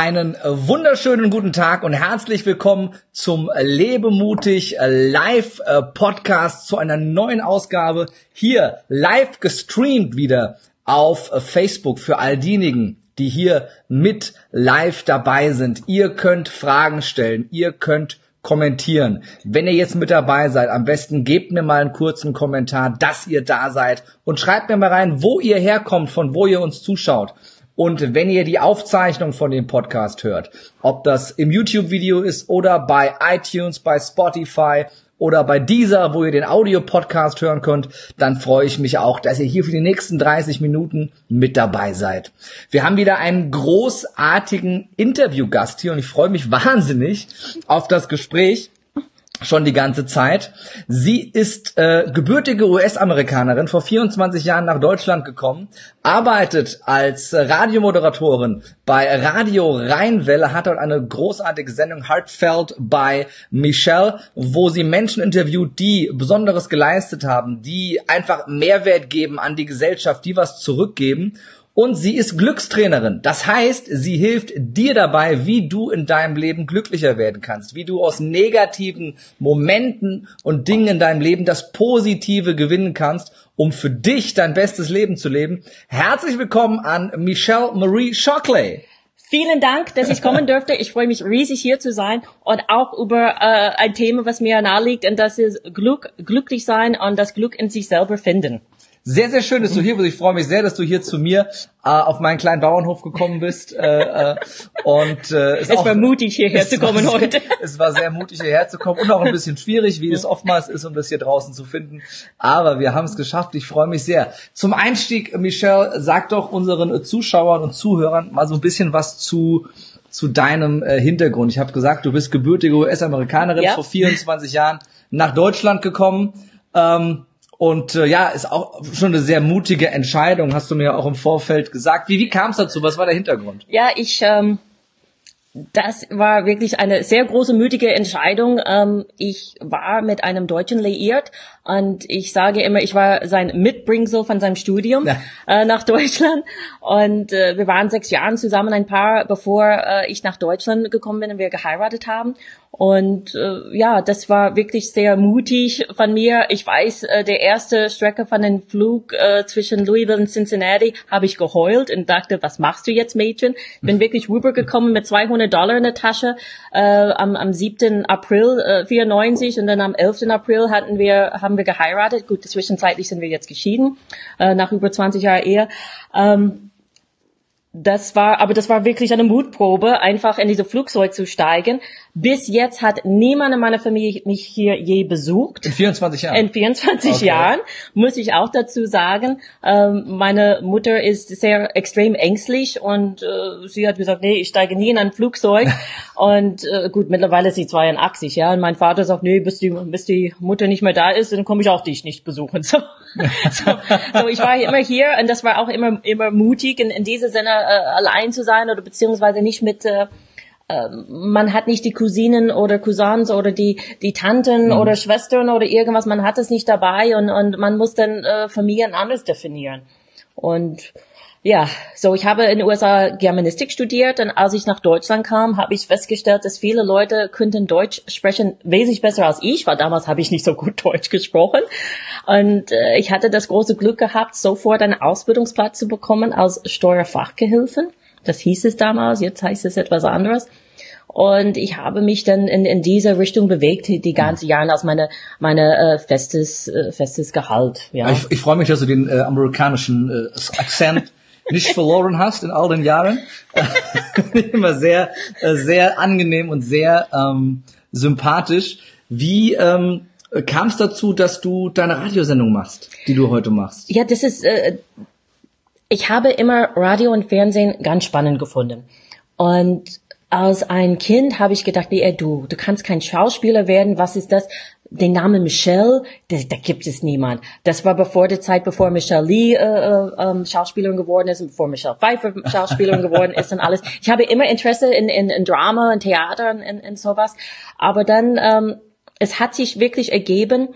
Einen wunderschönen guten Tag und herzlich willkommen zum Lebemutig Live Podcast zu einer neuen Ausgabe hier live gestreamt wieder auf Facebook für all diejenigen, die hier mit live dabei sind. Ihr könnt Fragen stellen, ihr könnt kommentieren. Wenn ihr jetzt mit dabei seid, am besten gebt mir mal einen kurzen Kommentar, dass ihr da seid und schreibt mir mal rein, wo ihr herkommt, von wo ihr uns zuschaut. Und wenn ihr die Aufzeichnung von dem Podcast hört, ob das im YouTube-Video ist oder bei iTunes, bei Spotify oder bei dieser, wo ihr den Audio-Podcast hören könnt, dann freue ich mich auch, dass ihr hier für die nächsten 30 Minuten mit dabei seid. Wir haben wieder einen großartigen Interviewgast hier und ich freue mich wahnsinnig auf das Gespräch schon die ganze Zeit. Sie ist äh, gebürtige US-Amerikanerin, vor 24 Jahren nach Deutschland gekommen, arbeitet als Radiomoderatorin bei Radio Rheinwelle, hat dort eine großartige Sendung Heartfelt bei Michelle, wo sie Menschen interviewt, die Besonderes geleistet haben, die einfach Mehrwert geben an die Gesellschaft, die was zurückgeben und sie ist Glückstrainerin. Das heißt, sie hilft dir dabei, wie du in deinem Leben glücklicher werden kannst, wie du aus negativen Momenten und Dingen in deinem Leben das Positive gewinnen kannst, um für dich dein bestes Leben zu leben. Herzlich willkommen an Michelle Marie Shockley. Vielen Dank, dass ich kommen durfte. Ich freue mich riesig hier zu sein und auch über äh, ein Thema, was mir nahe liegt, und das ist Glück, glücklich sein und das Glück in sich selber finden. Sehr, sehr schön, dass du hier bist. Ich freue mich sehr, dass du hier zu mir äh, auf meinen kleinen Bauernhof gekommen bist. Äh, äh, und äh, es auch, war mutig hierher zu kommen sehr, heute. Es war sehr mutig hierher zu kommen und auch ein bisschen schwierig, wie es oftmals ist, um das hier draußen zu finden. Aber wir haben es geschafft. Ich freue mich sehr. Zum Einstieg, Michelle, sag doch unseren Zuschauern und Zuhörern mal so ein bisschen was zu zu deinem äh, Hintergrund. Ich habe gesagt, du bist gebürtige US-Amerikanerin, ja. vor 24 Jahren nach Deutschland gekommen. Ähm, und äh, ja, ist auch schon eine sehr mutige Entscheidung, hast du mir auch im Vorfeld gesagt. Wie, wie kam es dazu? Was war der Hintergrund? Ja, ich, ähm, das war wirklich eine sehr große, mutige Entscheidung. Ähm, ich war mit einem Deutschen liiert und ich sage immer, ich war sein Mitbringsel von seinem Studium ja. äh, nach Deutschland. Und äh, wir waren sechs Jahre zusammen, ein Paar, bevor äh, ich nach Deutschland gekommen bin und wir geheiratet haben. Und äh, ja, das war wirklich sehr mutig von mir. Ich weiß, äh, der erste Strecke von dem Flug äh, zwischen Louisville und Cincinnati habe ich geheult und dachte, was machst du jetzt, Mädchen? Bin wirklich rübergekommen mit 200 Dollar in der Tasche äh, am, am 7. April äh, 94 und dann am 11. April hatten wir haben wir geheiratet. Gut, zwischenzeitlich sind wir jetzt geschieden äh, nach über 20 Jahren Ehe. Ähm, das war, aber das war wirklich eine Mutprobe, einfach in diese Flugzeug zu steigen. Bis jetzt hat niemand in meiner Familie mich hier je besucht. In 24 Jahren? In 24 okay. Jahren, muss ich auch dazu sagen. Ähm, meine Mutter ist sehr extrem ängstlich und äh, sie hat gesagt, nee, ich steige nie in ein Flugzeug. und äh, gut, mittlerweile ist sie 82, ja. Und mein Vater sagt, nee, bis die, bis die Mutter nicht mehr da ist, dann komme ich auch dich nicht besuchen. So, so, so, ich war immer hier und das war auch immer, immer mutig, in, in diesem Sinne äh, allein zu sein oder beziehungsweise nicht mit... Äh, man hat nicht die Cousinen oder Cousins oder die, die Tanten mhm. oder Schwestern oder irgendwas, man hat es nicht dabei und, und man muss dann äh, Familien anders definieren. Und ja, so ich habe in den USA Germanistik studiert und als ich nach Deutschland kam, habe ich festgestellt, dass viele Leute könnten Deutsch sprechen wesentlich besser als ich, weil damals habe ich nicht so gut Deutsch gesprochen. Und äh, ich hatte das große Glück gehabt, sofort einen Ausbildungsplatz zu bekommen als Steuerfachgehilfen. Das hieß es damals, jetzt heißt es etwas anderes. Und ich habe mich dann in, in diese Richtung bewegt, die ganze Jahre als meine, meine äh, festes, äh, festes Gehalt. Ja. Ich, ich freue mich, dass du den äh, amerikanischen äh, Akzent nicht verloren hast in all den Jahren. Immer sehr, äh, sehr angenehm und sehr ähm, sympathisch. Wie ähm, kam es dazu, dass du deine Radiosendung machst, die du heute machst? Ja, das ist äh, ich habe immer Radio und Fernsehen ganz spannend gefunden. Und als ein Kind habe ich gedacht, nee, du, du kannst kein Schauspieler werden. Was ist das? Den Namen Michelle, da, da gibt es niemand. Das war bevor der Zeit, bevor Michelle Lee äh, äh, ähm, Schauspielerin geworden ist und bevor Michelle Pfeiffer Schauspielerin geworden ist und alles. Ich habe immer Interesse in, in, in Drama und Theater und in, in sowas. Aber dann, ähm, es hat sich wirklich ergeben,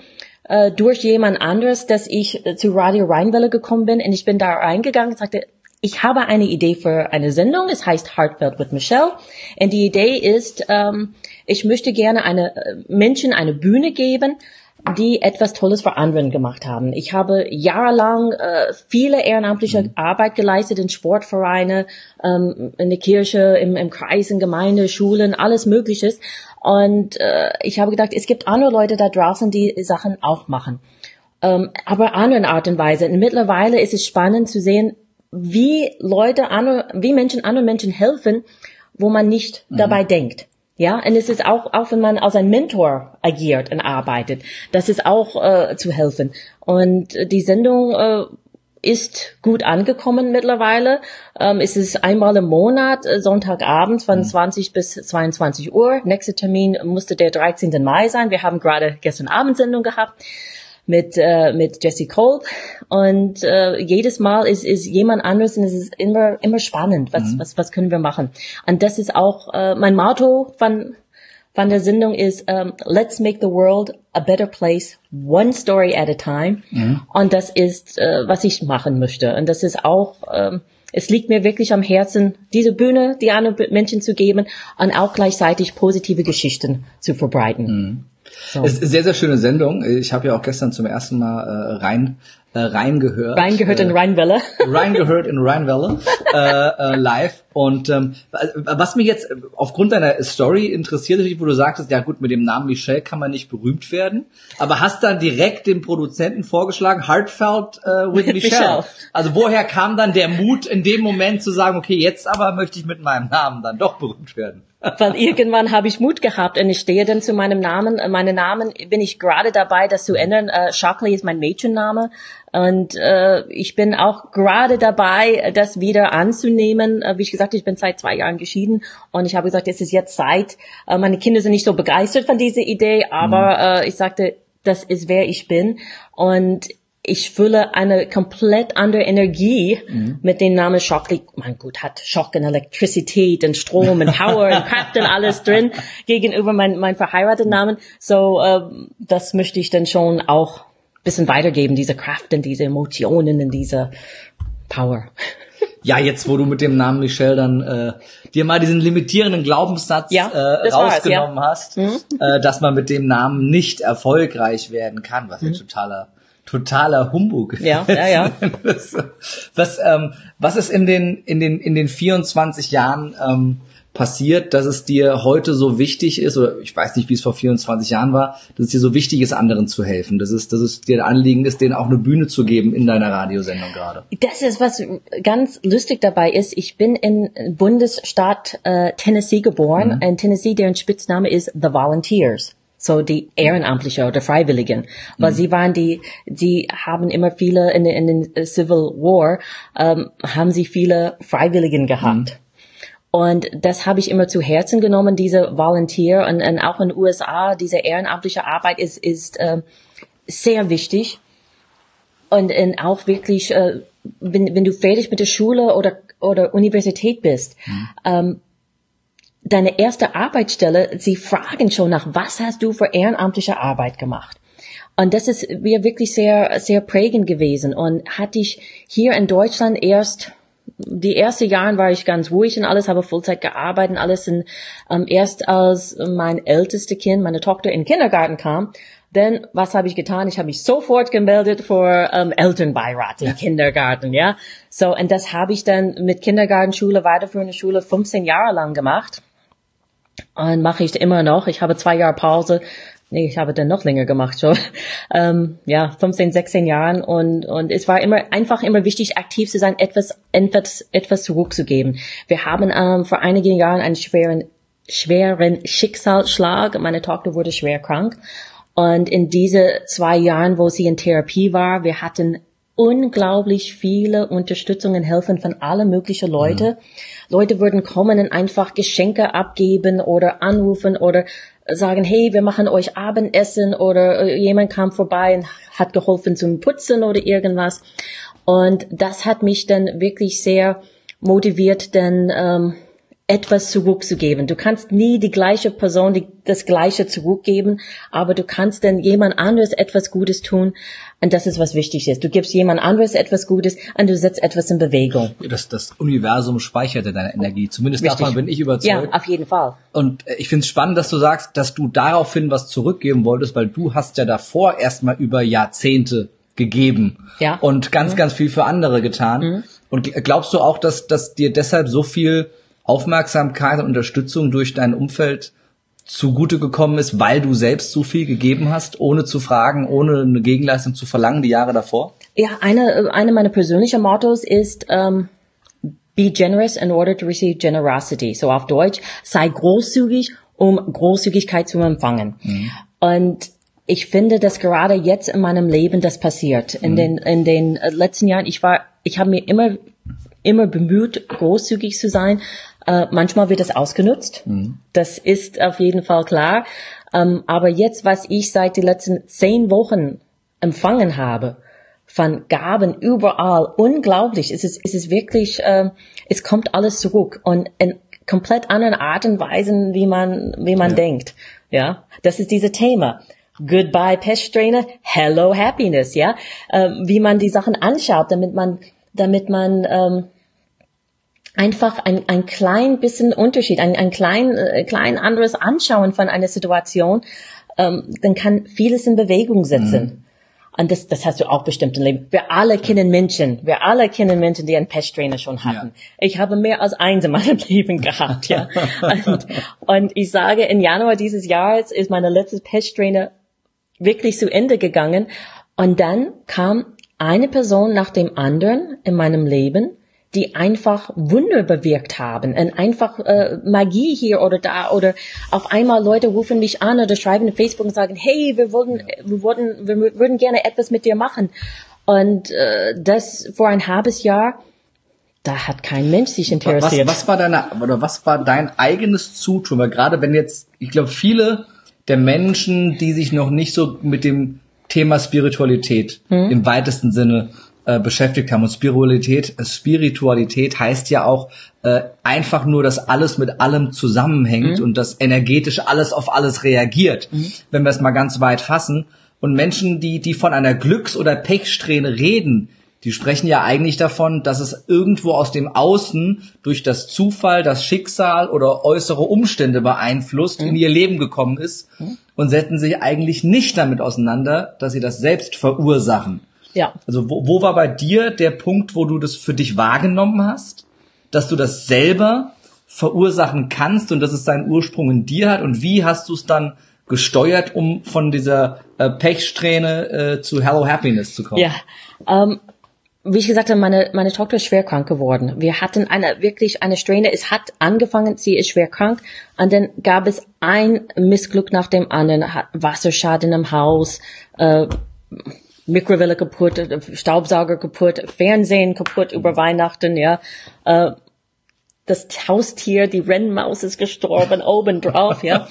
äh, durch jemand anderes, dass ich äh, zu Radio Rheinwelle gekommen bin und ich bin da reingegangen und sagte, ich habe eine Idee für eine Sendung. Es heißt Heartfelt with Michelle. Und die Idee ist, ähm, ich möchte gerne eine äh, Menschen eine Bühne geben, die etwas Tolles für anderen gemacht haben. Ich habe jahrelang äh, viele ehrenamtliche mhm. Arbeit geleistet in Sportvereine, ähm, in der Kirche, im, im Kreis, in Gemeinde, Schulen, alles Mögliches. Und äh, ich habe gedacht, es gibt andere Leute da draußen, die Sachen auch machen. Ähm, aber anderen Art und Weise. Und mittlerweile ist es spannend zu sehen, wie Leute, andere, wie Menschen anderen Menschen helfen, wo man nicht mhm. dabei denkt. Ja, und es ist auch, auch wenn man als ein Mentor agiert und arbeitet, das ist auch äh, zu helfen. Und die Sendung äh, ist gut angekommen mittlerweile. Ähm, es ist einmal im Monat, äh, Sonntagabend von mhm. 20 bis 22 Uhr. Nächster Termin musste der 13. Mai sein. Wir haben gerade gestern Abend Sendung gehabt mit äh, mit Jesse Kolb und äh, jedes Mal ist ist jemand anderes und es ist immer immer spannend was mhm. was was können wir machen und das ist auch äh, mein Motto von von der Sendung ist um, Let's make the world a better place one story at a time mhm. und das ist äh, was ich machen möchte und das ist auch ähm, es liegt mir wirklich am Herzen, diese Bühne die anderen Menschen zu geben und auch gleichzeitig positive Geschichten zu verbreiten. Mhm. So. Es ist eine sehr, sehr schöne Sendung. Ich habe ja auch gestern zum ersten Mal äh, rein äh, reingehört. Reingehört äh, in Rheinwelle. reingehört in Rheinwelle äh, äh, live. Und ähm, was mich jetzt aufgrund deiner Story interessiert, wo du sagtest, ja gut, mit dem Namen Michelle kann man nicht berühmt werden, aber hast dann direkt dem Produzenten vorgeschlagen, Heartfelt äh, with Michelle. Michelle. Also woher kam dann der Mut in dem Moment zu sagen, okay, jetzt aber möchte ich mit meinem Namen dann doch berühmt werden? Weil irgendwann habe ich Mut gehabt und ich stehe dann zu meinem Namen. Meinen Namen bin ich gerade dabei, das zu ändern. Äh, Shockley ist mein Mädchenname. Und äh, ich bin auch gerade dabei, das wieder anzunehmen. Äh, wie ich gesagt, ich bin seit zwei Jahren geschieden und ich habe gesagt, es ist jetzt Zeit. Äh, meine Kinder sind nicht so begeistert von dieser Idee, aber mhm. äh, ich sagte, das ist wer ich bin. Und ich fühle eine komplett andere Energie mhm. mit dem Namen Shockley. Mein Gott, hat Schock und Elektrizität und Strom und Power und Kraft und alles drin gegenüber mein, mein verheirateten Namen. So, äh, das möchte ich dann schon auch bisschen weitergeben, diese Kraft und diese Emotionen und diese Power. Ja, jetzt wo du mit dem Namen Michelle dann äh, dir mal diesen limitierenden Glaubenssatz ja, äh, rausgenommen ja. hast, mhm. äh, dass man mit dem Namen nicht erfolgreich werden kann, was mhm. ja totaler totaler Humbug. Ja, ja, ja. was, ähm, was ist in den, in den, in den 24 Jahren ähm, passiert, dass es dir heute so wichtig ist, oder ich weiß nicht, wie es vor 24 Jahren war, dass es dir so wichtig ist, anderen zu helfen, dass es, dass es dir ein Anliegen ist, denen auch eine Bühne zu geben in deiner Radiosendung gerade. Das ist, was ganz lustig dabei ist. Ich bin in Bundesstaat äh, Tennessee geboren, mhm. in Tennessee, deren Spitzname ist The Volunteers so die Ehrenamtliche oder Freiwilligen, weil mhm. sie waren die, die haben immer viele in, in den Civil War ähm, haben sie viele Freiwilligen gehabt. Mhm. Und das habe ich immer zu Herzen genommen, diese Volunteer und, und auch in den USA, diese ehrenamtliche Arbeit ist, ist äh, sehr wichtig. Und, und auch wirklich, äh, wenn, wenn du fertig mit der Schule oder, oder Universität bist, mhm. ähm, deine erste Arbeitsstelle, sie fragen schon nach, was hast du für ehrenamtliche Arbeit gemacht? Und das ist mir wirklich sehr, sehr prägend gewesen und hatte ich hier in Deutschland erst die ersten Jahren war ich ganz ruhig und alles, habe Vollzeit gearbeitet und alles. Und ähm, erst als mein älteste Kind, meine Tochter, in den Kindergarten kam, denn was habe ich getan? Ich habe mich sofort gemeldet für ähm, Elternbeirat im ja. Kindergarten, ja. So und das habe ich dann mit Kindergartenschule, weiterführende Schule 15 Jahre lang gemacht und mache ich immer noch. Ich habe zwei Jahre Pause nee, ich habe dann noch länger gemacht schon, ähm, ja, 15, 16 Jahren und, und es war immer einfach immer wichtig, aktiv zu sein, etwas, etwas, etwas zurückzugeben. Wir haben ähm, vor einigen Jahren einen schweren, schweren Schicksalsschlag. Meine Tochter wurde schwer krank. Und in diese zwei Jahren, wo sie in Therapie war, wir hatten unglaublich viele Unterstützungen, Helfen von alle möglichen Leute. Mhm. Leute würden kommen und einfach Geschenke abgeben oder anrufen oder sagen, hey, wir machen euch Abendessen oder äh, jemand kam vorbei und hat geholfen zum Putzen oder irgendwas. Und das hat mich dann wirklich sehr motiviert, denn ähm, etwas zurückzugeben. Du kannst nie die gleiche Person die, das Gleiche zurückgeben, aber du kannst dann jemand anderes etwas Gutes tun. Und das ist, was wichtig ist. Du gibst jemand anderes etwas Gutes und du setzt etwas in Bewegung. Das, das Universum speichert ja deine Energie. Zumindest Richtig. davon bin ich überzeugt. Ja, auf jeden Fall. Und äh, ich finde es spannend, dass du sagst, dass du daraufhin was zurückgeben wolltest, weil du hast ja davor erstmal über Jahrzehnte gegeben Ja. und ganz, ganz viel für andere getan. Und gl- glaubst du auch, dass, dass dir deshalb so viel Aufmerksamkeit und Unterstützung durch dein Umfeld zugute gekommen ist, weil du selbst so viel gegeben hast, ohne zu fragen, ohne eine Gegenleistung zu verlangen, die Jahre davor? Ja, eine, eine meiner persönlichen Mottos ist, ähm, be generous in order to receive generosity. So auf Deutsch, sei großzügig, um Großzügigkeit zu empfangen. Und ich finde, dass gerade jetzt in meinem Leben das passiert. In den, in den äh, letzten Jahren, ich war, ich habe mir immer, immer bemüht, großzügig zu sein. Äh, manchmal wird das ausgenutzt. Das ist auf jeden Fall klar. Ähm, aber jetzt, was ich seit den letzten zehn Wochen empfangen habe, von Gaben überall, unglaublich. Es ist, es ist wirklich, ähm, es kommt alles zurück und in komplett anderen Art und Weisen, wie man, wie man denkt. Ja, das ist dieses Thema. Goodbye Peststrähne, Hello Happiness. Ja, ähm, wie man die Sachen anschaut, damit man, damit man ähm, einfach ein, ein klein bisschen Unterschied, ein, ein klein, äh, klein anderes Anschauen von einer Situation, ähm, dann kann vieles in Bewegung setzen. Und das, das hast du auch bestimmt im Leben. Wir alle kennen Menschen, wir alle kennen Menschen, die einen Pesttrainer schon hatten. Ich habe mehr als eins in meinem Leben gehabt, ja. und, und ich sage, im Januar dieses Jahres ist meine letzte Pesttrainer wirklich zu Ende gegangen. Und dann kam eine Person nach dem anderen in meinem Leben, die einfach Wunder bewirkt haben und einfach äh, Magie hier oder da oder auf einmal Leute rufen mich an oder schreiben in Facebook und sagen, hey, wir wollen, wir wollten, wir würden gerne etwas mit dir machen. Und äh, das vor ein halbes Jahr, da hat kein Mensch sich Was, interessiert. was war deine oder was war dein eigenes Zutun? Weil gerade wenn jetzt, ich glaube, viele der Menschen, die sich noch nicht so mit dem Thema Spiritualität im weitesten Sinne äh, beschäftigt. Haben und Spiritualität, äh, Spiritualität heißt ja auch äh, einfach nur, dass alles mit allem zusammenhängt und dass energetisch alles auf alles reagiert, wenn wir es mal ganz weit fassen. Und Menschen, die die von einer Glücks- oder Pechsträhne reden, die sprechen ja eigentlich davon, dass es irgendwo aus dem Außen durch das Zufall, das Schicksal oder äußere Umstände beeinflusst in ihr Leben gekommen ist und setzen sich eigentlich nicht damit auseinander, dass sie das selbst verursachen. Ja. Also wo, wo war bei dir der Punkt, wo du das für dich wahrgenommen hast, dass du das selber verursachen kannst und dass es seinen Ursprung in dir hat und wie hast du es dann gesteuert, um von dieser äh, Pechsträhne äh, zu Hello Happiness zu kommen? Ja, ähm, wie ich gesagt habe, meine, meine Tochter ist schwer krank geworden. Wir hatten eine, wirklich eine Strähne. Es hat angefangen, sie ist schwer krank. Und dann gab es ein Missglück nach dem anderen. Wasserschaden im Haus, äh, Mikrowelle kaputt, äh, Staubsauger kaputt, Fernsehen kaputt über Weihnachten, ja. Äh, das Haustier, die Rennmaus ist gestorben, obendrauf, ja.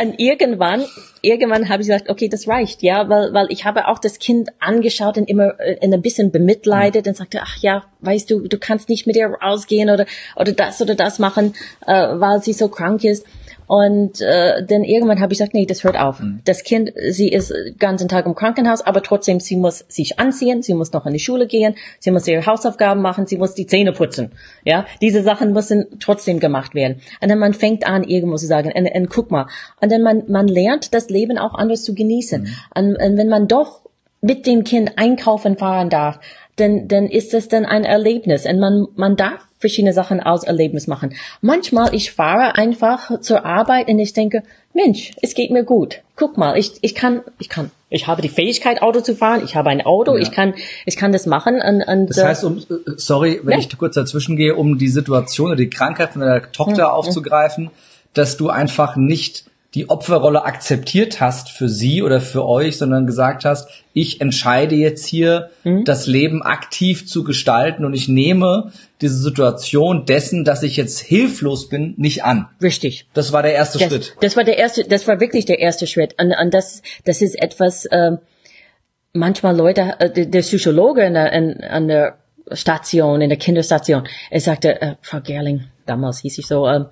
Und irgendwann, irgendwann habe ich gesagt, okay, das reicht, ja, weil, weil ich habe auch das Kind angeschaut und immer äh, ein bisschen bemitleidet und sagte, ach ja, weißt du, du kannst nicht mit ihr rausgehen oder, oder das oder das machen, äh, weil sie so krank ist. Und äh, dann irgendwann habe ich gesagt, nee, das hört auf. Das Kind, sie ist den ganzen Tag im Krankenhaus, aber trotzdem, sie muss sich anziehen, sie muss noch in die Schule gehen, sie muss ihre Hausaufgaben machen, sie muss die Zähne putzen. Ja, diese Sachen müssen trotzdem gemacht werden. Und dann man fängt an, irgendwo zu sagen, und, und guck mal. Und dann man, man lernt das Leben auch anders zu genießen. Und, und wenn man doch mit dem Kind einkaufen fahren darf, dann, dann ist das dann ein Erlebnis. Und man, man darf verschiedene Sachen aus Erlebnis machen. Manchmal, ich fahre einfach zur Arbeit und ich denke, Mensch, es geht mir gut. Guck mal, ich, ich kann, ich kann, ich habe die Fähigkeit, Auto zu fahren. Ich habe ein Auto. Ja. Ich kann, ich kann das machen. Und, und, Das heißt, um, äh, sorry, wenn Ja. ich kurz dazwischen gehe, um die Situation oder die Krankheit von deiner Tochter aufzugreifen, dass du einfach nicht die Opferrolle akzeptiert hast für sie oder für euch, sondern gesagt hast, ich entscheide jetzt hier, das Leben aktiv zu gestalten und ich nehme diese Situation dessen, dass ich jetzt hilflos bin, nicht an. richtig. Das war der erste Das, Schritt. das war der erste, das war wirklich der erste Schritt. Und, und das, das ist etwas, ähm, manchmal Leute, äh, der, der Psychologe in der, in, an der Station, in der Kinderstation, er sagte, äh, Frau Gerling, damals hieß ich so, ähm,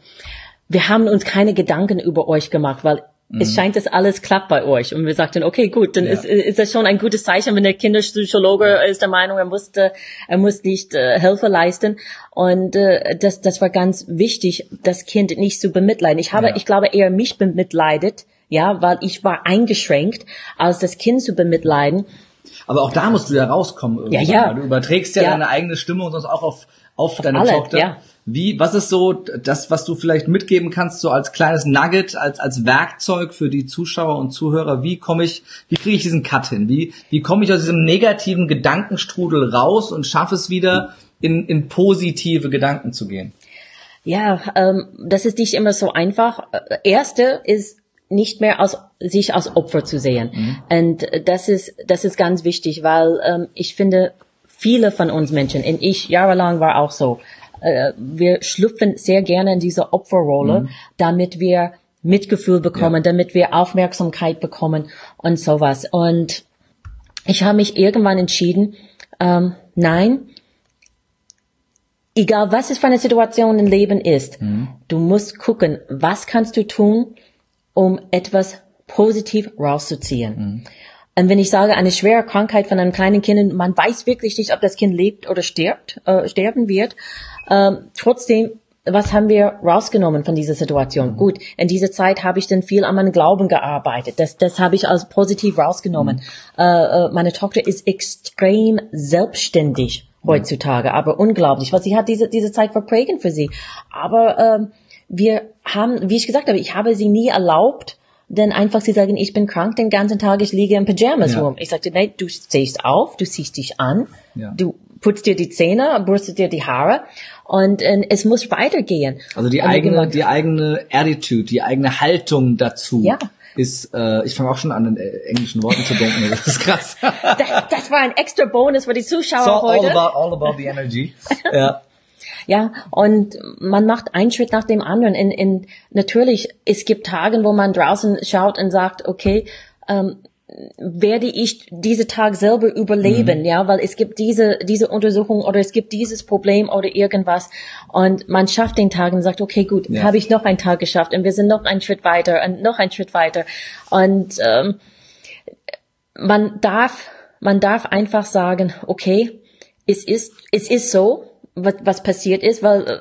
wir haben uns keine Gedanken über euch gemacht, weil es Mhm. scheint, dass alles klappt bei euch. Und wir sagten, okay, gut, dann Ja. ist, ist das schon ein gutes Zeichen, wenn der Kinderpsychologe ist der Meinung, er musste, er muss nicht äh, Hilfe leisten. Und äh, das, das war ganz wichtig, das Kind nicht zu bemitleiden. Ich habe, Ja. ich glaube, eher mich bemitleidet, ja, weil ich war eingeschränkt, als das Kind zu bemitleiden. Aber auch da musst du ja rauskommen irgendwann. Ja, ja. Du überträgst ja, Ja. deine eigene Stimme und sonst auch auf, auf deine alle, Tochter. ja. Wie, was ist so das, was du vielleicht mitgeben kannst, so als kleines Nugget, als, als Werkzeug für die Zuschauer und Zuhörer? Wie komme ich, wie kriege ich diesen Cut hin? Wie, wie komme ich aus diesem negativen Gedankenstrudel raus und schaffe es wieder, in, in positive Gedanken zu gehen? Ja, ähm, das ist nicht immer so einfach. Erste ist nicht mehr als sich als Opfer zu sehen. Und das ist das ist ganz wichtig, weil ähm, ich finde viele von uns Menschen, und ich jahrelang war auch so, äh, wir schlüpfen sehr gerne in diese Opferrolle, damit wir Mitgefühl bekommen, Ja. damit wir Aufmerksamkeit bekommen und sowas. Und ich habe mich irgendwann entschieden, ähm, nein, egal was es für eine Situation im Leben ist, du musst gucken, was kannst du tun, um etwas positiv rauszuziehen. Und wenn ich sage, eine schwere Krankheit von einem kleinen Kind, man weiß wirklich nicht, ob das Kind lebt oder stirbt, äh, sterben wird. Ähm, trotzdem, was haben wir rausgenommen von dieser Situation? Gut, in dieser Zeit habe ich dann viel an meinem Glauben gearbeitet. Das, das habe ich als positiv rausgenommen. Äh, äh, meine Tochter ist extrem selbstständig heutzutage, aber unglaublich, weil sie hat diese, diese Zeit verprägend für sie. Aber ähm, wir haben, wie ich gesagt habe, ich habe sie nie erlaubt, denn einfach sie sagen, ich bin krank den ganzen Tag, ich liege in Pyjamas Ja. rum. Ich sagte, nein, du stehst auf, du ziehst dich an, Ja. du putzt dir die Zähne, bürstet dir die Haare und, äh, es muss weitergehen. Also die Und eigene, die eigene Attitude, die eigene Haltung dazu Ja. ist, äh, ich fange auch schon an, in äh, englischen Worten zu denken, das ist krass. das, das war ein extra Bonus für die Zuschauer so all heute. about, all about the energy. ja. Ja, und man macht einen Schritt nach dem anderen. In, in, natürlich, es gibt Tage, wo man draußen schaut und sagt, okay, ähm, werde ich diese Tag selber überleben, Mhm. ja, weil es gibt diese, diese Untersuchung oder es gibt dieses Problem oder irgendwas und man schafft den Tag und sagt, okay, gut, Ja. habe ich noch einen Tag geschafft und wir sind noch einen Schritt weiter und noch einen Schritt weiter und ähm, man darf, man darf einfach sagen, okay, es ist, es ist so, was, was passiert ist, weil äh,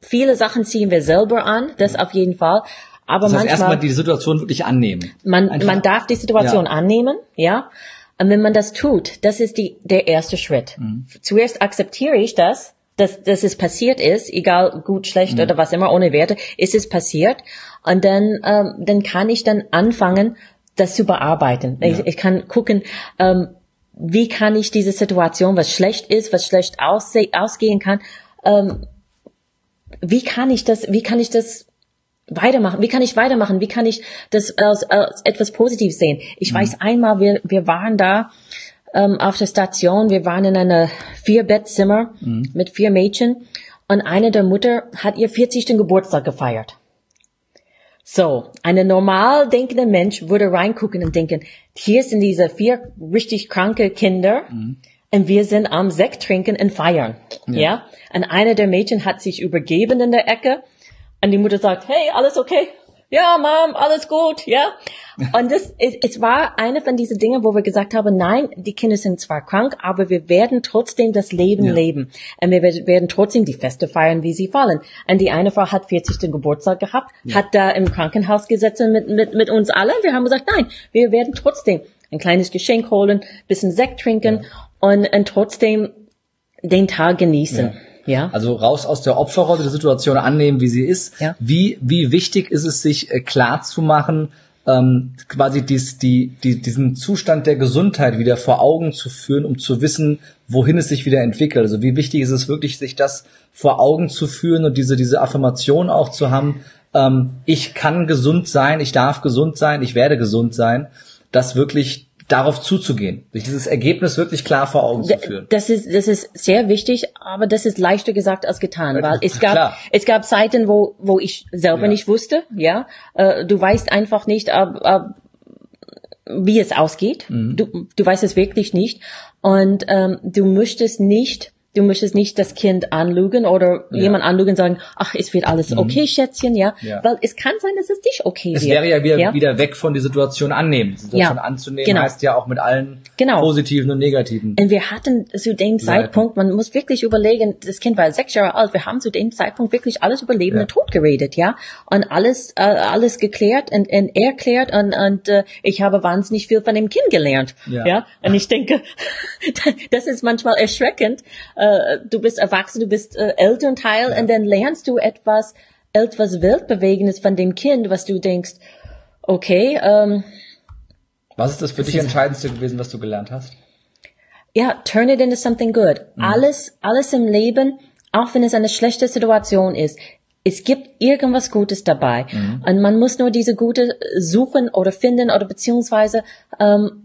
viele Sachen ziehen wir selber an, das auf jeden Fall. Aber Das heißt, manchmal, erstmal die Situation wirklich annehmen. man, Einfach- man darf die Situation Ja. annehmen, ja. Und wenn man das tut, das ist die, der erste Schritt. Mhm. Zuerst akzeptiere ich das, dass, dass es passiert ist, egal gut, schlecht Mhm. oder was immer, ohne Werte, ist es passiert. Und dann, ähm, dann kann ich dann anfangen, das zu bearbeiten. Ich, ich kann gucken, ähm, wie kann ich diese Situation, was schlecht ist, was schlecht ausse ausgehen kann, ähm, wie kann ich das, wie kann ich das weitermachen? Wie kann ich weitermachen? Wie kann ich das als, als etwas Positives sehen? Ich weiß einmal, wir, wir waren da ähm, auf der Station, wir waren in einer Vier-Bettzimmer mit vier Mädchen und eine der Mutter hat ihr 40. Geburtstag gefeiert. So, eine normal denkende Mensch würde reingucken und denken, hier sind diese vier richtig kranke Kinder und wir sind am Sekt trinken und feiern. Ja. Und eine der Mädchen hat sich übergeben in der Ecke und die Mutter sagt, hey, alles okay? Ja, Mom, alles gut, ja. Und das, es, es war eine von diesen Dingen, wo wir gesagt haben, nein, die Kinder sind zwar krank, aber wir werden trotzdem das Leben Ja. leben. Und wir werden trotzdem die Feste feiern, wie sie fallen. Und die eine Frau hat 40. Geburtstag gehabt, hat da im Krankenhaus gesessen mit, mit, mit uns alle. Wir haben gesagt, nein, wir werden trotzdem ein kleines Geschenk holen, bisschen Sekt trinken und, und trotzdem den Tag genießen. Ja. Also raus aus der Opferrolle, die Situation annehmen, wie sie ist. Ja. Wie, wie wichtig ist es, sich äh, klar zu machen, ähm, quasi dies, die, die, diesen Zustand der Gesundheit wieder vor Augen zu führen, um zu wissen, wohin es sich wieder entwickelt. Also wie wichtig ist es wirklich, sich das vor Augen zu führen und diese, diese Affirmation auch zu haben, ähm, ich kann gesund sein, ich darf gesund sein, ich werde gesund sein, das wirklich darauf zuzugehen, sich dieses Ergebnis wirklich klar vor Augen zu führen. Das ist, das ist sehr wichtig, aber das ist leichter gesagt als getan, weil es gab, Klar. es gab Zeiten, wo, wo ich selber Ja. nicht wusste, ja. Äh, Du weißt einfach nicht, wie es ausgeht. Mhm. Du, du weißt es wirklich nicht. Und ähm, du möchtest nicht Du möchtest nicht das Kind anlügen oder Ja. jemand anlügen und sagen, ach, es wird alles okay, Schätzchen, ja? Mhm. Ja. Weil es kann sein, dass es nicht okay Es wird. wäre ja wieder, wieder weg von die Situation annehmen. Die Situation Ja, anzunehmen genau. heißt ja auch mit allen Genau. positiven und negativen. Und wir hatten zu dem Zeitpunkt, man muss wirklich überlegen, das Kind war sechs Jahre alt, wir haben zu dem Zeitpunkt wirklich alles über Leben Ja. und Tod geredet, ja, und alles, äh, alles geklärt und, und erklärt und, und äh, ich habe wahnsinnig viel von dem Kind gelernt, Ja. ja, und ich denke, das ist manchmal erschreckend. Äh, du bist erwachsen, du bist äh, Elternteil und dann lernst du etwas, etwas Weltbewegendes von dem Kind, was du denkst, okay, ähm, Was ist das für dich Entscheidendste gewesen, was du gelernt hast? ja, turn it into something good. Alles, alles im Leben, auch wenn es eine schlechte Situation ist, es gibt irgendwas Gutes dabei. Und man muss nur diese Gute suchen oder finden oder beziehungsweise, ähm,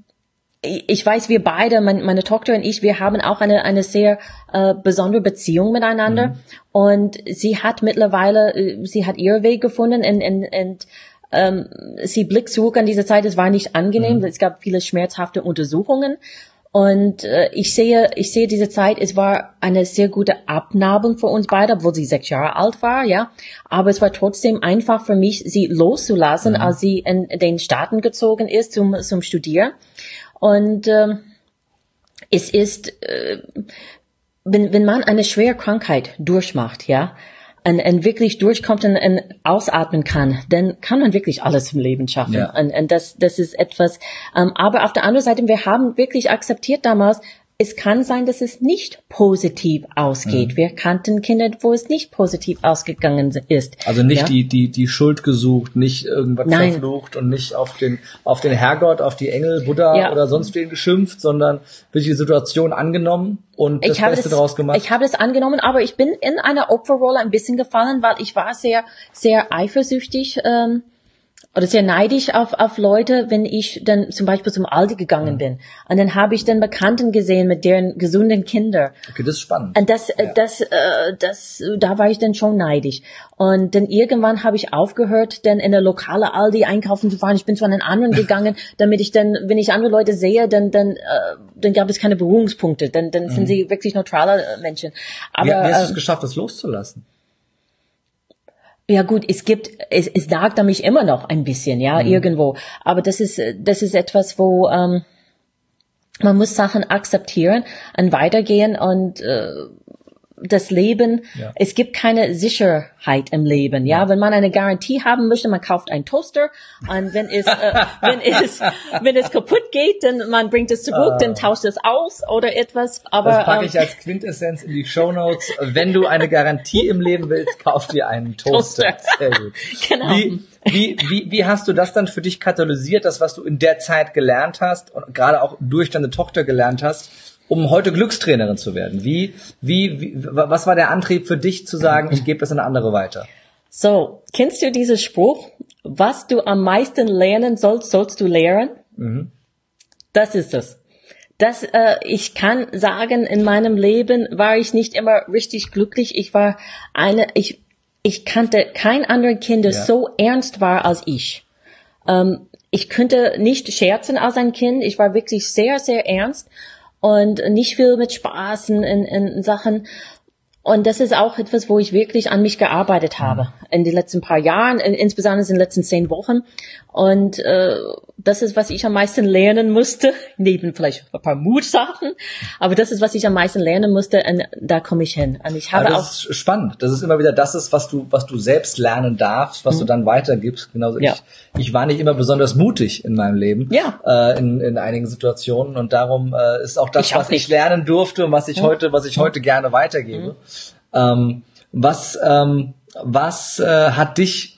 ich weiß, wir beide, mein, meine Tochter und ich, wir haben auch eine, eine sehr äh, besondere Beziehung miteinander. Und sie hat mittlerweile, äh, sie hat ihren Weg gefunden und, und, und ähm, sie blickt zurück an diese Zeit, es war nicht angenehm, es gab viele schmerzhafte Untersuchungen. Und äh, ich sehe, ich sehe diese Zeit, es war eine sehr gute Abnabelung für uns beide, obwohl sie sechs Jahre alt war, ja. Aber es war trotzdem einfach für mich, sie loszulassen, als sie in den Staaten gezogen ist zum, zum Studieren. Und ähm, es ist, äh, wenn, wenn man eine schwere Krankheit durchmacht, ja, und, und wirklich durchkommt und, und ausatmen kann, dann kann man wirklich alles im Leben schaffen. Ja. Und, und das, das ist etwas. Ähm, aber auf der anderen Seite, wir haben wirklich akzeptiert damals, es kann sein, dass es nicht positiv ausgeht. Mhm. Wir kannten Kinder, wo es nicht positiv ausgegangen ist. Also nicht ja? die, die, die Schuld gesucht, nicht irgendwas Nein. verflucht und nicht auf den, auf den Herrgott, auf die Engel, Buddha Ja. oder sonst wen geschimpft, sondern wirklich die Situation angenommen und das ich Beste das, daraus gemacht. Ich habe das angenommen, aber ich bin in einer Opferrolle ein bisschen gefallen, weil ich war sehr, sehr eifersüchtig ähm, oder sehr neidisch auf, auf Leute, wenn ich dann zum Beispiel zum Aldi gegangen bin. Und dann habe ich dann Bekannten gesehen mit deren gesunden Kinder. okay, das ist spannend. Und das, äh, das, äh, das, da war ich dann schon neidisch. Und dann irgendwann habe ich aufgehört, dann in der lokale Aldi einkaufen zu fahren. Ich bin zu einem anderen gegangen, damit ich dann, wenn ich andere Leute sehe, dann, dann, äh, dann gab es keine Berührungspunkte. Dann, dann sind sie wirklich neutrale äh, Menschen. Aber wie, wie hast du es ähm, geschafft, das loszulassen? Ja gut, es gibt, es, es nagt an mich immer noch ein bisschen, ja, Mhm. irgendwo. Aber das ist, das ist etwas, wo ähm, man muss Sachen akzeptieren und weitergehen und äh, das Leben, Ja. es gibt keine Sicherheit im Leben, ja. Wenn man eine Garantie haben möchte, man kauft einen Toaster und wenn es, äh, wenn es, wenn es kaputt geht, dann man bringt es zurück, dann tauscht es aus oder etwas. Aber Das packe ähm, ich als Quintessenz in die Shownotes. Wenn du eine Garantie im Leben willst, kauf dir einen Toaster. Toaster. Sehr gut. Genau. Wie, wie, wie, wie hast du das dann für dich katalysiert, das, was du in der Zeit gelernt hast und gerade auch durch deine Tochter gelernt hast, um heute Glückstrainerin zu werden? Wie, wie, wie was war der Antrieb für dich zu sagen, ich gebe das an andere weiter? So, kennst du diesen Spruch? Was du am meisten lernen sollst, sollst du lehren? Das ist es. Das, äh, ich kann sagen, in meinem Leben war ich nicht immer richtig glücklich. Ich war eine, ich, ich kannte kein anderes Kind, das Ja. so ernst war als ich. Ähm, ich könnte nicht scherzen als ein Kind. Ich war wirklich sehr, sehr ernst und nicht viel mit Spaßen in, in Sachen. Und das ist auch etwas, wo ich wirklich an mich gearbeitet habe in den letzten paar Jahren, in, insbesondere in den letzten zehn Wochen. Und äh, das ist, was ich am meisten lernen musste, neben vielleicht ein paar Mutsachen. Aber das ist, was ich am meisten lernen musste, und da komme ich hin. Und ich habe auch das ist spannend. Das ist immer wieder das ist, was du, was du selbst lernen darfst, was du dann weitergibst. Genauso Mhm. Ja. ich, ich war nicht immer besonders mutig in meinem Leben. Ja. Äh, in, in einigen Situationen. Und darum äh, ist auch das, Ich auch was ich lernen durfte und was ich heute, was ich heute gerne weitergebe. Ähm, was, ähm, was äh, hat dich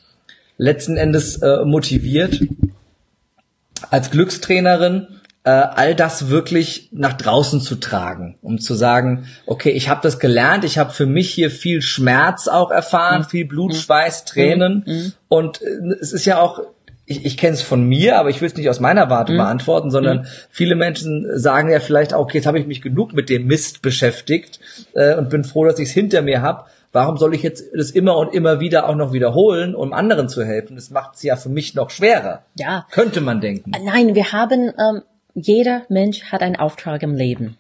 letzten Endes äh, motiviert, als Glückstrainerin äh, all das wirklich nach draußen zu tragen, um zu sagen, okay, ich habe das gelernt, ich habe für mich hier viel Schmerz auch erfahren, viel Blut, Schweiß, Tränen. Und äh, es ist ja auch ich, ich kenne es von mir, aber ich will es nicht aus meiner Warte beantworten, sondern viele Menschen sagen ja vielleicht auch, okay, jetzt habe ich mich genug mit dem Mist beschäftigt äh, und bin froh, dass ich es hinter mir habe. Warum soll ich jetzt das immer und immer wieder auch noch wiederholen, um anderen zu helfen? Das macht es ja für mich noch schwerer. Ja. Könnte man denken. Nein, wir haben, ähm, jeder Mensch hat einen Auftrag im Leben.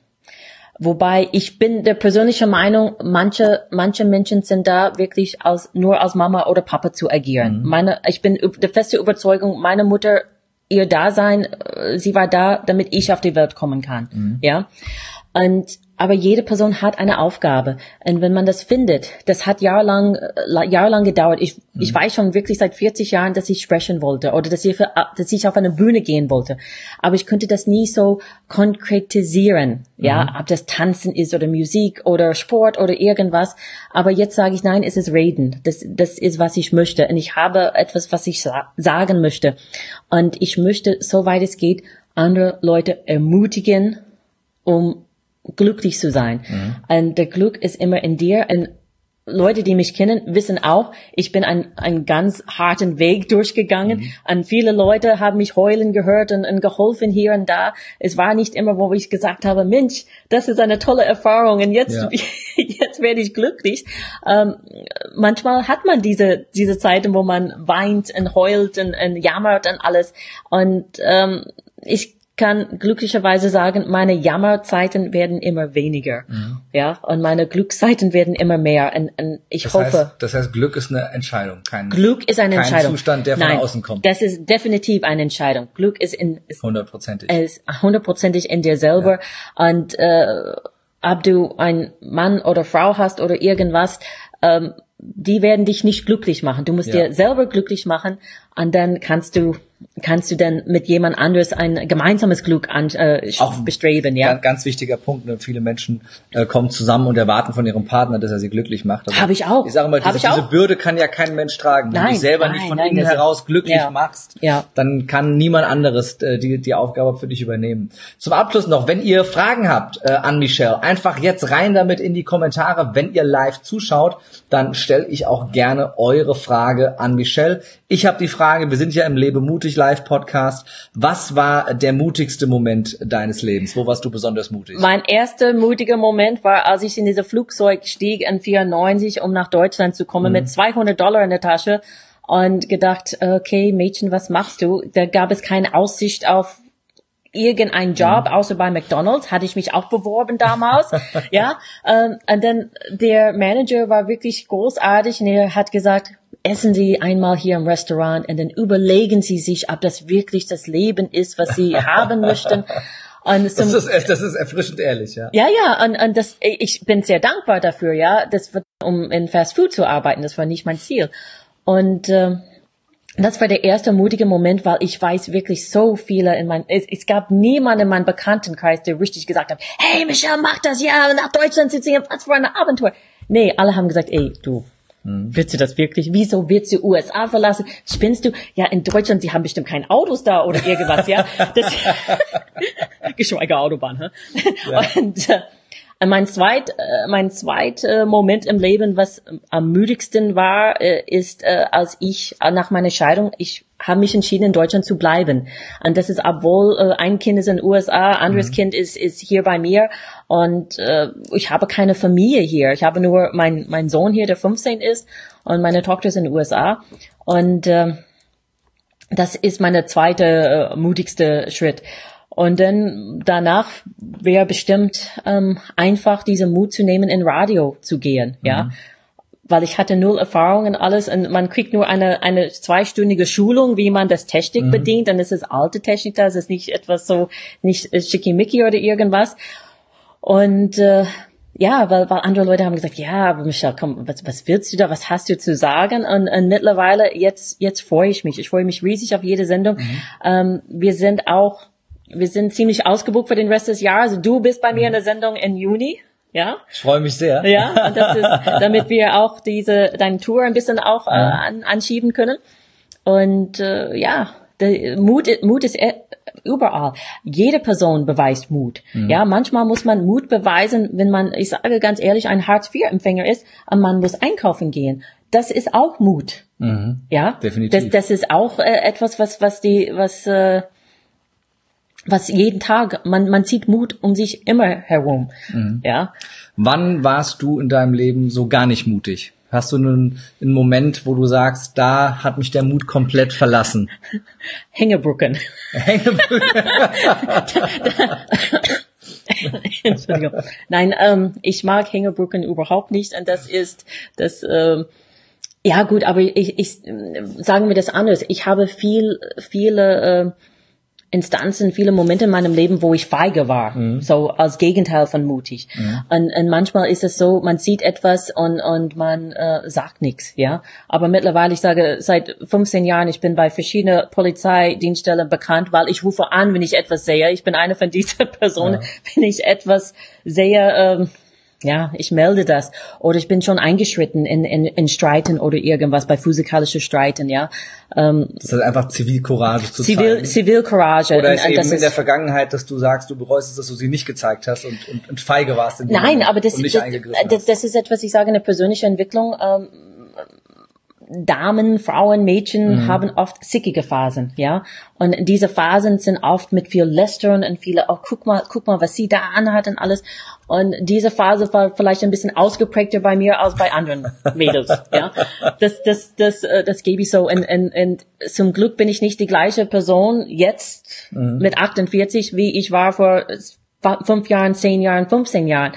Wobei ich bin der persönlichen Meinung, manche, manche Menschen sind da wirklich aus, nur als Mama oder Papa zu agieren. Mhm. Meine, ich bin der feste Überzeugung, meine Mutter, ihr Dasein, äh, sie war da, damit ich auf die Welt kommen kann. Mhm. Ja. Und, aber jede Person hat eine Aufgabe. Und wenn man das findet, das hat jahrelang, äh, la- jahrelang gedauert. Ich, Mhm. ich weiß schon wirklich seit 40 Jahren, dass ich sprechen wollte oder dass ich, für, dass ich auf eine Bühne gehen wollte. Aber ich könnte das nie so konkretisieren. Ja, Mhm. ob das Tanzen ist oder Musik oder Sport oder irgendwas. Aber jetzt sage ich, nein, es ist Reden. Das, das ist, was ich möchte. Und ich habe etwas, was ich sa sagen möchte. Und ich möchte, soweit es geht, andere Leute ermutigen, um glücklich zu sein. Und der Glück ist immer in dir. Und Leute, die mich kennen, wissen auch, ich bin einen, einen ganz harten Weg durchgegangen. Und viele Leute haben mich heulen gehört und, und geholfen hier und da. Es war nicht immer, wo ich gesagt habe, Mensch, das ist eine tolle Erfahrung und jetzt, Ja. jetzt werde ich glücklich. Ähm, manchmal hat man diese, diese Zeiten, wo man weint und heult und, und jammert und alles. Und ähm, ich kann glücklicherweise sagen, meine Jammerzeiten werden immer weniger. Ja, und meine Glückszeiten werden immer mehr. Und, und ich Das hoffe, heißt, das heißt, Glück ist eine Entscheidung, kein Glück ist eine kein Entscheidung. Zustand, der von Nein, außen kommt. Das ist definitiv eine Entscheidung. Glück ist in, hundertprozentig. ist hundertprozentig in dir selber. Und äh, ob du einen Mann oder Frau hast oder irgendwas, ähm, die werden dich nicht glücklich machen. Du musst Ja. dir selber glücklich machen und dann kannst du kannst du dann mit jemand anderes ein gemeinsames Glück an, äh, Auch bestreben, ja. Ganz, ganz wichtiger Punkt. Ne? Viele Menschen äh, kommen zusammen und erwarten von ihrem Partner, dass er sie glücklich macht. Aber Hab ich auch. Ich sage mal, diese, diese Bürde kann ja kein Mensch tragen. Wenn du Nein, dich selber nein, nicht von nein, innen heraus glücklich ja. machst, Ja. dann kann niemand anderes äh, die, die Aufgabe für dich übernehmen. Zum Abschluss noch, wenn ihr Fragen habt äh, an Michelle, einfach jetzt rein damit in die Kommentare. Wenn ihr live zuschaut, dann stelle ich auch gerne eure Frage an Michelle. Ich habe die Frage, wir sind ja im Lebe mutig Live Podcast. Was war der mutigste Moment deines Lebens? Wo warst du besonders mutig? Mein erster mutiger Moment war, als ich in dieses Flugzeug stieg in 94, um nach Deutschland zu kommen, mit 200 Dollar in der Tasche und gedacht, okay, Mädchen, was machst du? Da gab es keine Aussicht auf irgendeinen Job, außer bei McDonald's, hatte ich mich auch beworben damals, ja, ähm, und dann der Manager war wirklich großartig und er hat gesagt, essen Sie einmal hier im Restaurant und dann überlegen Sie sich, ob das wirklich das Leben ist, was Sie haben möchten. Und zum, Das ist, das ist erfrischend ehrlich, ja. ja, ja, und, und das, ich bin sehr dankbar dafür, ja, das um in Fast Food zu arbeiten, das war nicht mein Ziel. Und ähm, das war der erste mutige Moment, weil ich weiß wirklich so viele in mein, es, es gab niemanden in meinem Bekanntenkreis, der richtig gesagt hat, hey Michelle, mach das, ja, nach Deutschland zu ziehen, was für ein Abenteuer. Nee, alle haben gesagt, ey, du, Willst du das wirklich? Wieso willst du USA verlassen? Spinnst du? Ja, in Deutschland, sie haben bestimmt keine Autos da oder irgendwas, ja. Das, geschweige Autobahn, hä? Und äh, mein zweit, äh, mein zweit äh, Moment im Leben, was am müdigsten war, äh, ist, äh, als ich äh, nach meiner Scheidung, ich habe mich entschieden, in Deutschland zu bleiben. Und das ist, obwohl äh, ein Kind ist in den USA, anderes Kind ist, ist hier bei mir. Und äh, ich habe keine Familie hier. Ich habe nur mein, mein Sohn hier, der 15 ist, und meine Tochter ist in den USA. Und äh, das ist meine zweite äh, mutigste Schritt. Und dann danach wäre bestimmt ähm, einfach diesen Mut zu nehmen, in Radio zu gehen, ja. Weil ich hatte null Erfahrung und alles und man kriegt nur eine, eine zweistündige Schulung, wie man das Technik bedient. Dann ist es alte Technik da, es ist nicht etwas so, nicht äh, schickimicki oder irgendwas. Und äh, ja, weil, weil andere Leute haben gesagt, ja, aber Michelle, komm, was, was willst du da, was hast du zu sagen? Und, und mittlerweile, jetzt, jetzt freue ich mich. Ich freue mich riesig auf jede Sendung. Ähm, wir sind auch, wir sind ziemlich ausgebucht für den Rest des Jahres. Also du bist bei mir in der Sendung im Juni. Ja, Ich freue mich sehr. ja, und das ist, damit wir auch diese, deine Tour ein bisschen auch äh, an, anschieben können. Und äh, ja, der Mut, Mut ist e- überall. Jede Person beweist Mut. Ja, manchmal muss man Mut beweisen, wenn man, ich sage ganz ehrlich, ein Hartz-IV-Empfänger ist und man muss einkaufen gehen. Das ist auch Mut. Ja, Definitiv. Das, das ist auch äh, etwas, was, was die, was, äh, was jeden Tag, man, man zieht Mut um sich immer herum. Ja. Wann warst du in deinem Leben so gar nicht mutig? Hast du einen, einen Moment, wo du sagst, da hat mich der Mut komplett verlassen? Hängebrücken. Entschuldigung. Nein, ähm, ich mag Hängebrücken überhaupt nicht und das ist das. Ähm, ja gut, aber ich, ich sagen wir das anders. Ich habe viel, viele äh, Instanzen, viele Momente in meinem Leben, wo ich feige war, mhm. so als Gegenteil von mutig. Mhm. Und, und manchmal ist es so, man sieht etwas und, und man äh, sagt nichts, ja. Aber mittlerweile, ich sage, seit 15 Jahren, ich bin bei verschiedenen Polizeidienststellen bekannt, weil ich rufe an, wenn ich etwas sehe. Ich bin eine von diesen Personen, ja. wenn ich etwas sehe, ähm, ja, ich melde das. Oder ich bin schon eingeschritten in, in, in Streiten oder irgendwas, bei physikalischen Streiten, ja. Ähm, das ist einfach Zivilcourage zu Zivil, zeigen. Zivilcourage. Oder ist und, eben in der Vergangenheit, dass du sagst, du bereust es, dass du sie nicht gezeigt hast und, und, und feige warst. In Nein, aber das, das, das, das, ist etwas, ich sage, eine persönliche Entwicklung. Ähm, Damen, Frauen, Mädchen mhm. haben oft sickige Phasen, ja. Und diese Phasen sind oft mit viel Lästern und viele, oh, guck mal, guck mal, was sie da anhat und alles. Und diese Phase war vielleicht ein bisschen ausgeprägter bei mir als bei anderen Mädels, ja. Das, das, das, äh, das gebe ich so. Und, und, und zum Glück bin ich nicht die gleiche Person jetzt mhm. mit 48, wie ich war vor fünf Jahren, zehn Jahren, 15 Jahren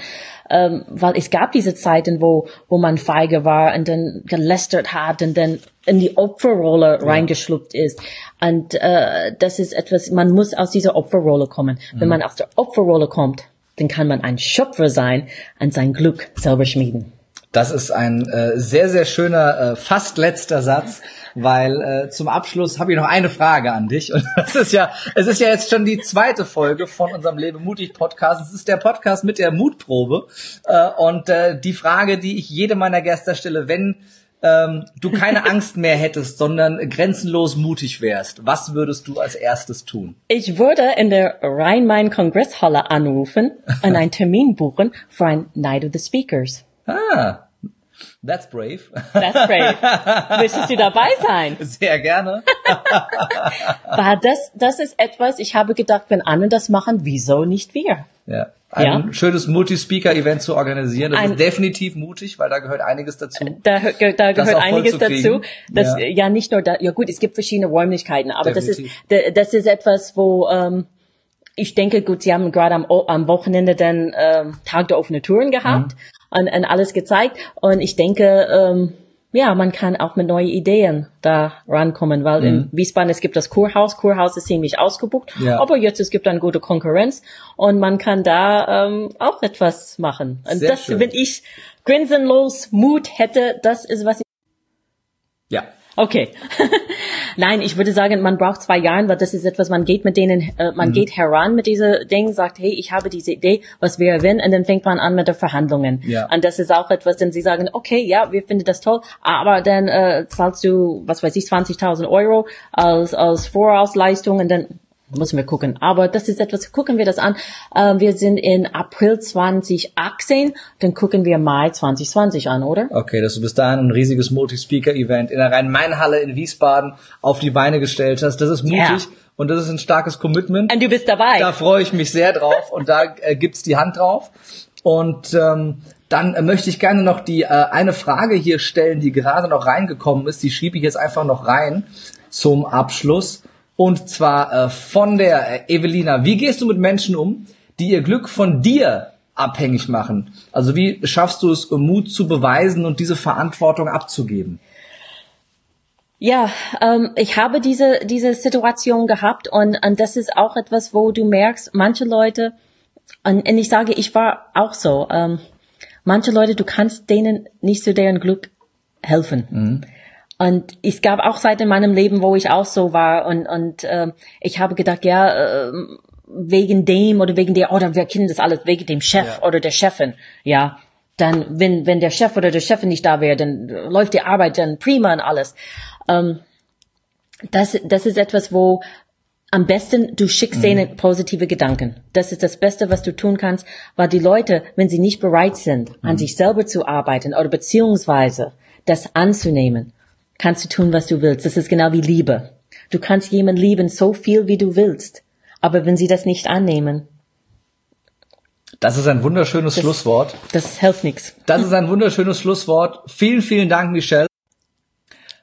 ähm, weil es gab diese Zeiten, wo, wo man feige war und dann gelästert hat und dann in die Opferrolle ja. reingeschluppt ist. Und äh, das ist etwas, man muss aus dieser Opferrolle kommen. Mhm. Wenn man aus der Opferrolle kommt, dann kann man ein Schöpfer sein und sein Glück selber schmieden. Das ist ein äh, sehr, sehr schöner, äh, fast letzter Satz weil äh, zum Abschluss habe ich noch eine Frage an dich. Und das ist ja, es ist ja jetzt schon die zweite Folge von unserem Lebe mutig Podcast. Es ist der Podcast mit der Mutprobe. Äh, und äh, die Frage, die ich jedem meiner Gäste stelle, wenn ähm, du keine Angst mehr hättest, sondern grenzenlos mutig wärst, was würdest du als erstes tun? Ich würde in der Rhein-Main-Kongresshalle anrufen und einen Termin buchen für ein Night of the Speakers. Ah, That's brave. That's brave. Möchtest du dabei sein? Sehr gerne. War das, das ist etwas, ich habe gedacht, wenn andere das machen, wieso nicht wir? Ja. Ein ja. schönes Multi-Speaker-Event zu organisieren, das ein, ist definitiv mutig, weil da gehört einiges dazu. Da, da gehört einiges dazu. Das, ja. ja. nicht nur da, ja gut, es gibt verschiedene Räumlichkeiten, aber definitiv. das ist, das ist etwas, wo, ähm, ich denke, gut, Sie haben gerade am, am Wochenende den ähm, Tag der offenen Touren gehabt. Mhm und, und alles gezeigt. Und ich denke, ähm, ja, man kann auch mit neuen Ideen da rankommen, weil mhm. in Wiesbaden es gibt das Kurhaus. Kurhaus ist ziemlich ausgebucht, ja. aber jetzt es gibt eine gute Konkurrenz und man kann da ähm, auch etwas machen. Und Sehr das, schön. wenn ich grinsenlos Mut hätte, das ist was ich ja, Okay. Nein, ich würde sagen, man braucht zwei Jahre, weil das ist etwas, man geht mit denen, äh, man mhm. geht heran mit diese Dingen, sagt, hey, ich habe diese Idee, was wäre wenn, und dann fängt man an mit den Verhandlungen. Ja. Und das ist auch etwas, denn sie sagen, okay, ja, wir finden das toll, aber dann äh, zahlst du, was weiß ich, 20.000 Euro als, als Vorausleistung und dann müssen wir gucken. Aber das ist etwas, gucken wir das an. Äh, wir sind in April 2018, dann gucken wir Mai 2020 an, oder? Okay, dass du bis dahin ein riesiges Multi-Speaker-Event in der Rhein-Main-Halle in Wiesbaden auf die Beine gestellt hast. Das ist mutig. Yeah. Und das ist ein starkes Commitment. Und du bist dabei. Da freue ich mich sehr drauf und da äh, gibt's die Hand drauf. Und ähm, dann äh, möchte ich gerne noch die äh, eine Frage hier stellen, die gerade noch reingekommen ist. Die schiebe ich jetzt einfach noch rein zum Abschluss. Und zwar äh, von der äh, Evelina. Wie gehst du mit Menschen um, die ihr Glück von dir abhängig machen? Also wie schaffst du es, Mut zu beweisen und diese Verantwortung abzugeben? Ja, ähm, ich habe diese, diese Situation gehabt und, und das ist auch etwas, wo du merkst, manche Leute, und, und ich sage, ich war auch so, ähm, manche Leute, du kannst denen nicht zu deren Glück helfen. Mhm. Und es gab auch Zeiten in meinem Leben, wo ich auch so war und, und äh, ich habe gedacht, ja, äh, wegen dem oder wegen der, oder wir kennen das alles, wegen dem Chef ja. oder der Chefin, ja. Dann, wenn, wenn der Chef oder der Chefin nicht da wäre, dann läuft die Arbeit dann prima und alles. Ähm, das, das ist etwas, wo am besten du schickst mhm. denen positive Gedanken. Das ist das Beste, was du tun kannst, weil die Leute, wenn sie nicht bereit sind, mhm. an sich selber zu arbeiten oder beziehungsweise das anzunehmen, kannst du tun, was du willst. Das ist genau wie Liebe. Du kannst jemanden lieben so viel, wie du willst. Aber wenn sie das nicht annehmen. Das ist ein wunderschönes das, Schlusswort. Das hilft nichts. Das ist ein wunderschönes Schlusswort. Vielen, vielen Dank, Michelle.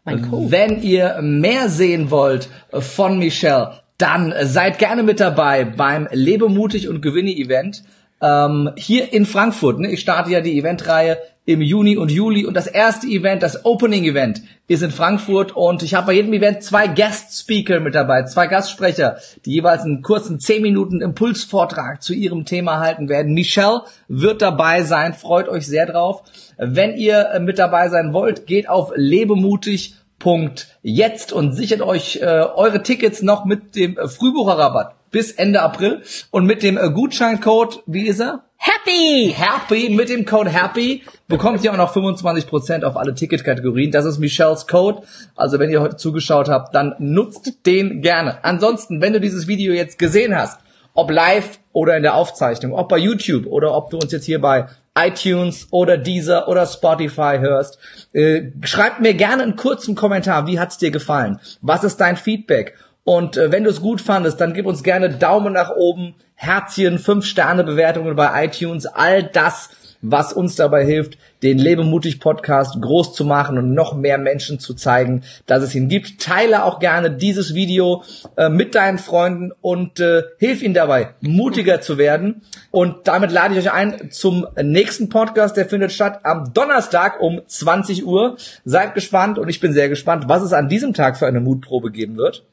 Wenn ihr mehr sehen wollt von Michelle, dann seid gerne mit dabei beim Lebemutig und Gewinne Event. ähm, hier in Frankfurt. Ne? Ich starte ja die Eventreihe im Juni und Juli und das erste Event, das Opening Event, ist in Frankfurt und ich habe bei jedem Event zwei Guest Speaker mit dabei, zwei Gastsprecher, die jeweils einen kurzen 10 Minuten Impulsvortrag zu ihrem Thema halten werden. Michelle wird dabei sein, freut euch sehr drauf. Wenn ihr mit dabei sein wollt, geht auf lebemutig.jetzt und sichert euch äh, eure Tickets noch mit dem Frühbucherrabatt bis Ende April und mit dem äh, Gutscheincode, wie ist er? Happy! Happy, mit dem Code Happy bekommt ihr auch noch 25% auf alle Ticketkategorien. Das ist Michelles Code. Also wenn ihr heute zugeschaut habt, dann nutzt den gerne. Ansonsten, wenn du dieses Video jetzt gesehen hast, ob live oder in der Aufzeichnung, ob bei YouTube oder ob du uns jetzt hier bei iTunes oder Deezer oder Spotify hörst, äh, schreib mir gerne einen kurzen Kommentar. Wie hat's dir gefallen? Was ist dein Feedback? Und äh, wenn du es gut fandest, dann gib uns gerne Daumen nach oben, Herzchen, 5-Sterne-Bewertungen bei iTunes, all das, was uns dabei hilft, den Lebemutig Podcast groß zu machen und noch mehr Menschen zu zeigen, dass es ihn gibt. Teile auch gerne dieses Video äh, mit deinen Freunden und äh, hilf ihnen dabei, mutiger zu werden. Und damit lade ich euch ein zum nächsten Podcast, der findet statt am Donnerstag um 20 Uhr. Seid gespannt und ich bin sehr gespannt, was es an diesem Tag für eine Mutprobe geben wird.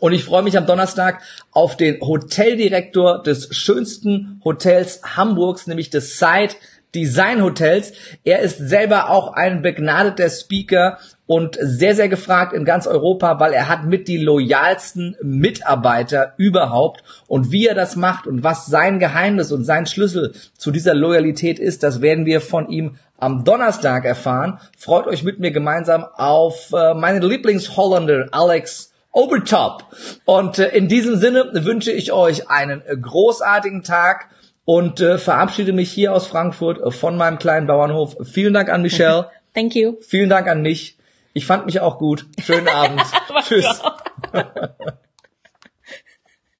Und ich freue mich am Donnerstag auf den Hoteldirektor des schönsten Hotels Hamburgs, nämlich des Side Design Hotels. Er ist selber auch ein begnadeter Speaker und sehr, sehr gefragt in ganz Europa, weil er hat mit die loyalsten Mitarbeiter überhaupt. Und wie er das macht und was sein Geheimnis und sein Schlüssel zu dieser Loyalität ist, das werden wir von ihm am Donnerstag erfahren. Freut euch mit mir gemeinsam auf äh, meinen Lieblingsholländer Alex Obertop. Und äh, in diesem Sinne wünsche ich euch einen äh, großartigen Tag und äh, verabschiede mich hier aus Frankfurt äh, von meinem kleinen Bauernhof. Vielen Dank an Michelle. Thank you. Vielen Dank an mich. Ich fand mich auch gut. Schönen Abend. Tschüss.